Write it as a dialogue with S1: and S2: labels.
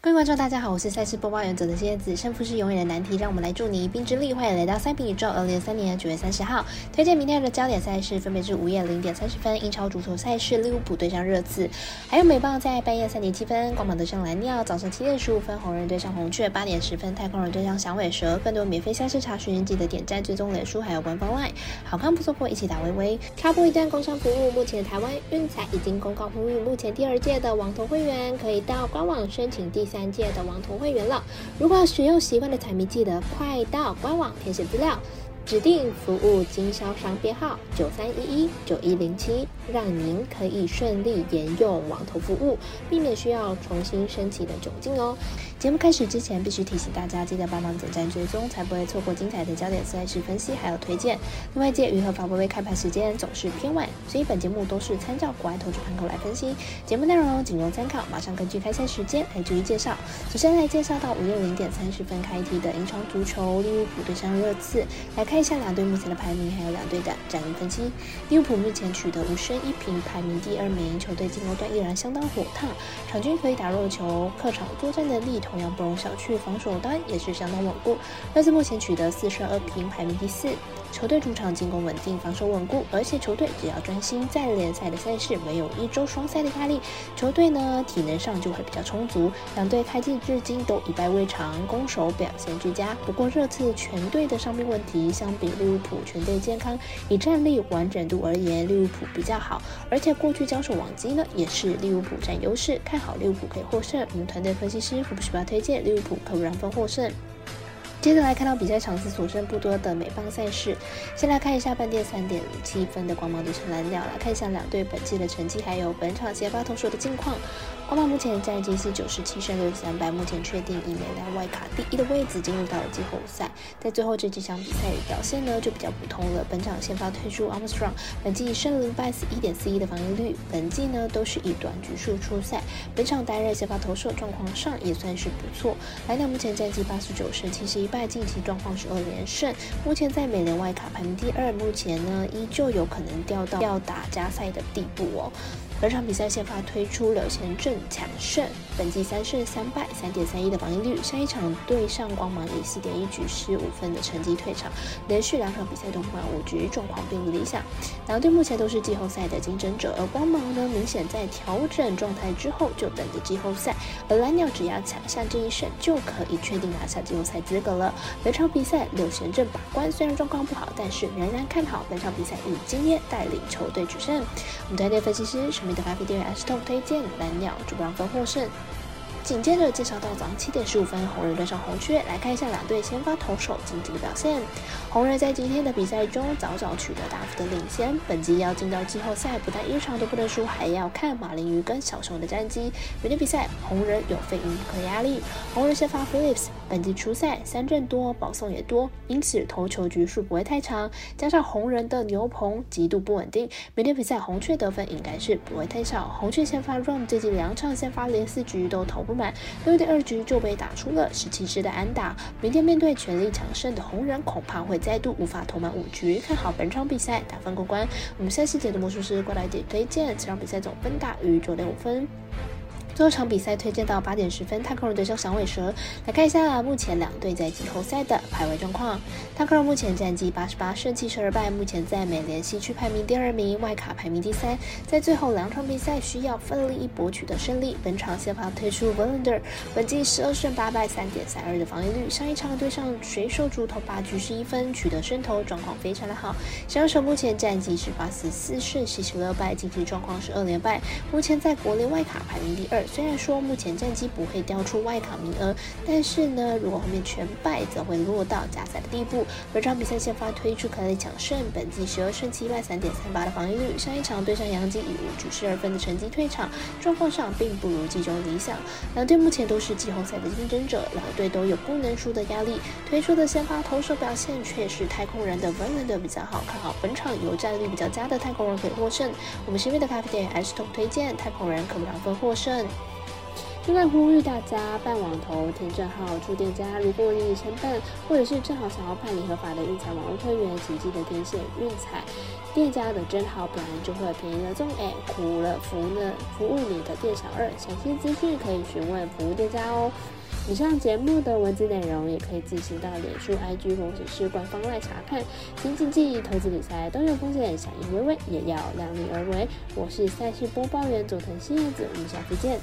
S1: 各位观众，大家好，我是赛事播报员泽的蝎子。胜负是永远的难题，让我们来祝你一臂之力。欢迎来到三平宇宙。二零二三年的九月三十号，推荐明天的焦点赛事分别是午夜零点三十分英超足球赛事利物浦对上热刺，还有美棒在半夜三点七分光芒对上蓝鸟，早上七点十五分红人对上红雀，八点十分太空人对上响尾蛇。更多免费赛事查询，记得点赞、追踪、脸书还有官方 LINE。好看不错过，一起打微微。卡布一站工商服务，目前台湾运彩已经公告呼吁，目前第二届的网投会员可以到官网申请第三届的网投。会员了，如果使用习惯的彩迷，记得快到官网填写资料。指定服务经销商编号九三一一九一零七，让您可以顺利沿用网投服务，避免需要重新申请的窘境哦。节目开始之前，必须提醒大家，记得帮忙点赞追踪，才不会错过精彩的焦点赛事分析还有推荐。另外，借于和法微微开盘时间总是偏晚，所以本节目都是参照国外投注盘口来分析。节目内容仅供参考，马上根据开赛时间来逐一介绍。首先来介绍到午夜零点三十分开踢的英超足球利物浦对上热刺，来看。一下两队目前的排名，还有两队的战力分析。利物浦目前取得五胜一平，排名第二名。球队进攻端依然相当火烫，场均可以打入球，客场作战能力同样不容小觑，防守端也是相当稳固。热刺目前取得四胜二平，排名第四。球队主场进攻稳定，防守稳固，而且球队只要专心在联赛的赛事，没有一周双赛的压力，球队呢体能上就会比较充足。两队开季至今都一败未尝，攻守表现俱佳。不过热刺全队的伤病问题相比利物浦全队健康，以战力完整度而言，利物浦比较好。而且过去交手往绩呢，也是利物浦占优势，看好利物浦可以获胜。我们团队分析师福布斯巴推荐利物浦客让分获胜。接着来看到比赛场次所剩不多的美邦赛事，先来看一下半夜三点七分的光芒对上蓝鸟，来看一下两队本季的成绩，还有本场先发投手的近况。光芒目前战绩是九十七胜六十三败，目前确定以美联外卡第一的位置进入到了季后赛。在最后这几场比赛的表现呢就比较普通了。本场先发推出 Armstrong，本季胜零败死一点四一的防御率，本季呢都是以短局数出赛。本场担任先发投手状况上也算是不错。蓝鸟目前战绩八十九胜七十一败，近期状况是二连胜，目前在美联外卡排名第二，目前呢依旧有可能掉到要打加赛的地步哦。本场比赛先发推出了前阵强胜，本季三胜三败，三点三一的防御率。上一场对上光芒以四点一局失五分的成绩退场，连续两场比赛都不满五局，状况并不理想。两队目前都是季后赛的竞争者，而光芒呢，明显在调整状态之后就等着季后赛，而蓝鸟只要抢下这一胜，就可以确定拿下季后赛资格了。本场比赛柳贤镇把关，虽然状况不好，但是仍然看好本场比赛以经验带领球队取胜。我们团队分析师是。的咖啡店 S Top 推荐蓝鸟主办方获胜。紧接着介绍到早上七点十五分，红人对上红雀，来看一下两队先发投手近期的表现。红人在今天的比赛中早早取得大幅的领先，本季要进到季后赛，不但一场都不能输，还要看马林鱼跟小熊的战绩。明天比赛，红人有费赢不可压力。红人先发 Phillips，本季初赛三振多，保送也多，因此投球局数不会太长。加上红人的牛棚极度不稳定，明天比赛红雀得分应该是不会太少。红雀先发 Rom 最近两场先发连四局都投不满。六点二局就被打出了十七支的安打，明天面对全力强胜的红人，恐怕会再度无法投满五局。看好本场比赛打分过关。我们下期节的魔术师过来点推荐，这场比赛总分大于九点五分。最后场比赛推荐到八点十分，太空人对上响尾蛇。来看一下目前两队在季后赛的排位状况。太空人目前战绩八十八胜七十二败，目前在美联西区排名第二名，外卡排名第三。在最后两场比赛需要奋力一搏取得胜利。本场先发推出 v e l a n d e r 本季十二胜八败，三点三二的防御率。上一场对上水手主投八局十一分，取得胜投，状况非常的好。响尾蛇目前战绩是八十四胜七十六败，近期状况是二连败，目前在国联外卡排名第二。虽然说目前战绩不会掉出外卡名额，但是呢，如果后面全败，则会落到加赛的地步。本场比赛先发推出可以抢胜，本季十二胜七败，三点三八的防御率。上一场对上杨基以五局失二分的成绩退场，状况上并不如季中理想。两队目前都是季后赛的竞争者，两队都有不能输的压力。推出的先发投手表现却是太空人的 v e r n 比较好，看好本场有战力比较佳的太空人可以获胜。我们身边的咖啡店 S Top 推荐太空人可不让分获胜。另外呼吁大家办网投填证号出店家，如果你申办或者是正好想要办理合法的运彩网络会员，请记得填写运彩店家的真号，不然就会便宜了中哎，苦了服务了服务你的店小二。详细资讯可以询问服务店家哦。以上节目的文字内容也可以自行到脸书、IG 或者是官方来查看。请谨记，投资理财都有风险，响应微微也要量力而为。我是赛事播报员佐藤新叶子，我们下次见。